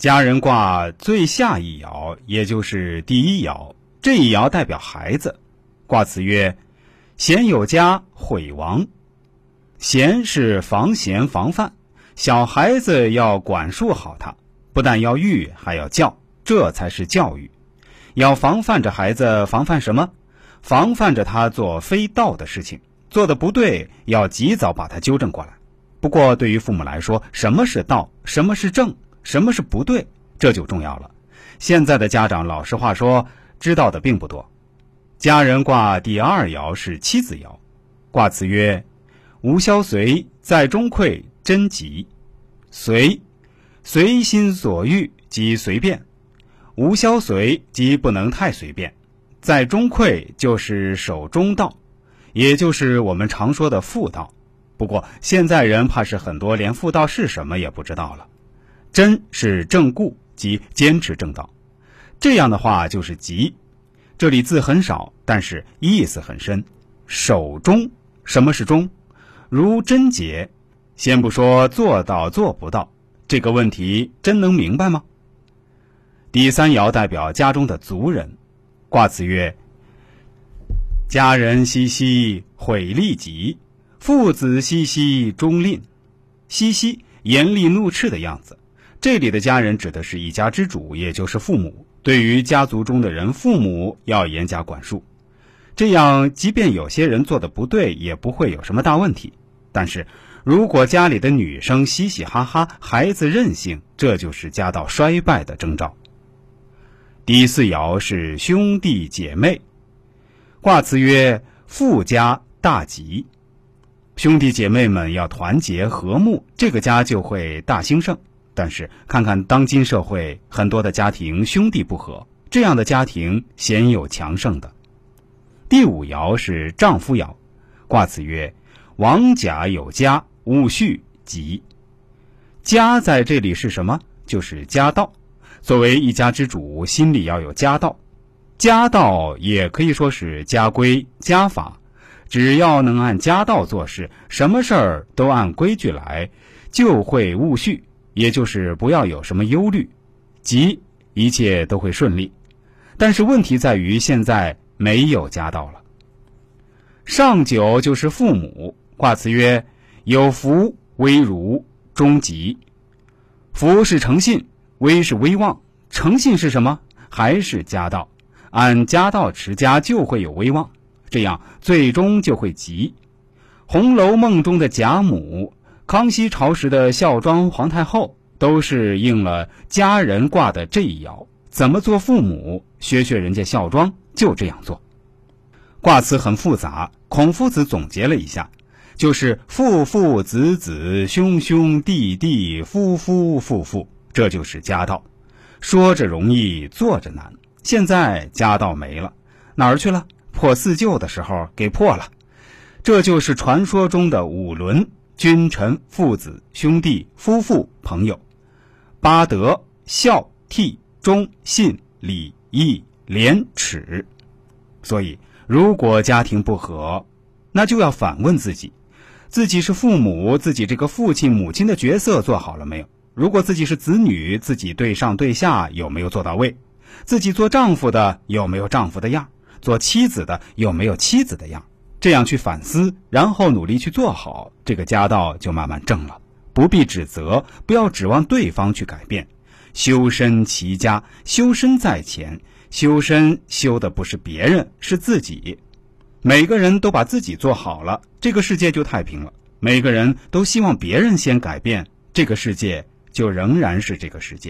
家人卦最下一爻，也就是第一爻，这一爻代表孩子。卦辞曰：“贤有家，毁亡。”贤是防贤防范，小孩子要管束好他，不但要育，还要教，这才是教育。要防范着孩子，防范什么？防范着他做非道的事情，做的不对，要及早把他纠正过来。不过，对于父母来说，什么是道，什么是正，什么是不对，这就重要了。现在的家长，老实话说，知道的并不多。家人卦第二爻是妻子爻，卦辞曰：“无消随，在中馈，贞吉。随，随心所欲即随便；无消随即不能太随便。在中馈就是守中道，也就是我们常说的妇道。不过现在人怕是很多连妇道是什么也不知道了。真是正固，即坚持正道。这样的话就是吉。”这里字很少，但是意思很深。守中，什么是中？如贞洁。先不说做到做不到，这个问题真能明白吗？第三爻代表家中的族人，卦辞曰：“家人熙熙，毁利己；父子熙熙，忠吝。”熙熙，严厉怒斥的样子。这里的家人指的是一家之主，也就是父母。对于家族中的人，父母要严加管束，这样即便有些人做的不对，也不会有什么大问题。但是，如果家里的女生嘻嘻哈哈，孩子任性，这就是家道衰败的征兆。第四爻是兄弟姐妹，卦辞曰：“富家大吉。”兄弟姐妹们要团结和睦，这个家就会大兴盛。但是看看当今社会，很多的家庭兄弟不和，这样的家庭鲜有强盛的。第五爻是丈夫爻，卦辞曰：“王甲有家，戊戌吉。”家在这里是什么？就是家道。作为一家之主，心里要有家道。家道也可以说是家规家法，只要能按家道做事，什么事儿都按规矩来，就会戊戌。也就是不要有什么忧虑，急一切都会顺利。但是问题在于现在没有家道了。上九就是父母，卦辞曰：“有福，威如，终吉。”福是诚信，威是威望。诚信是什么？还是家道？按家道持家就会有威望，这样最终就会吉。《红楼梦》中的贾母。康熙朝时的孝庄皇太后都是应了家人卦的这一爻，怎么做父母？学学人家孝庄就这样做。卦辞很复杂，孔夫子总结了一下，就是父父子子兄兄弟弟夫夫妇妇，这就是家道。说着容易，做着难。现在家道没了，哪儿去了？破四旧的时候给破了。这就是传说中的五伦。君臣、父子、兄弟、夫妇、朋友，八德：孝、悌、忠、信、礼、义、廉、耻。所以，如果家庭不和，那就要反问自己：自己是父母，自己这个父亲、母亲的角色做好了没有？如果自己是子女，自己对上对下有没有做到位？自己做丈夫的有没有丈夫的样？做妻子的有没有妻子的样？这样去反思，然后努力去做好，这个家道就慢慢正了。不必指责，不要指望对方去改变。修身齐家，修身在前。修身修的不是别人，是自己。每个人都把自己做好了，这个世界就太平了。每个人都希望别人先改变，这个世界就仍然是这个世界。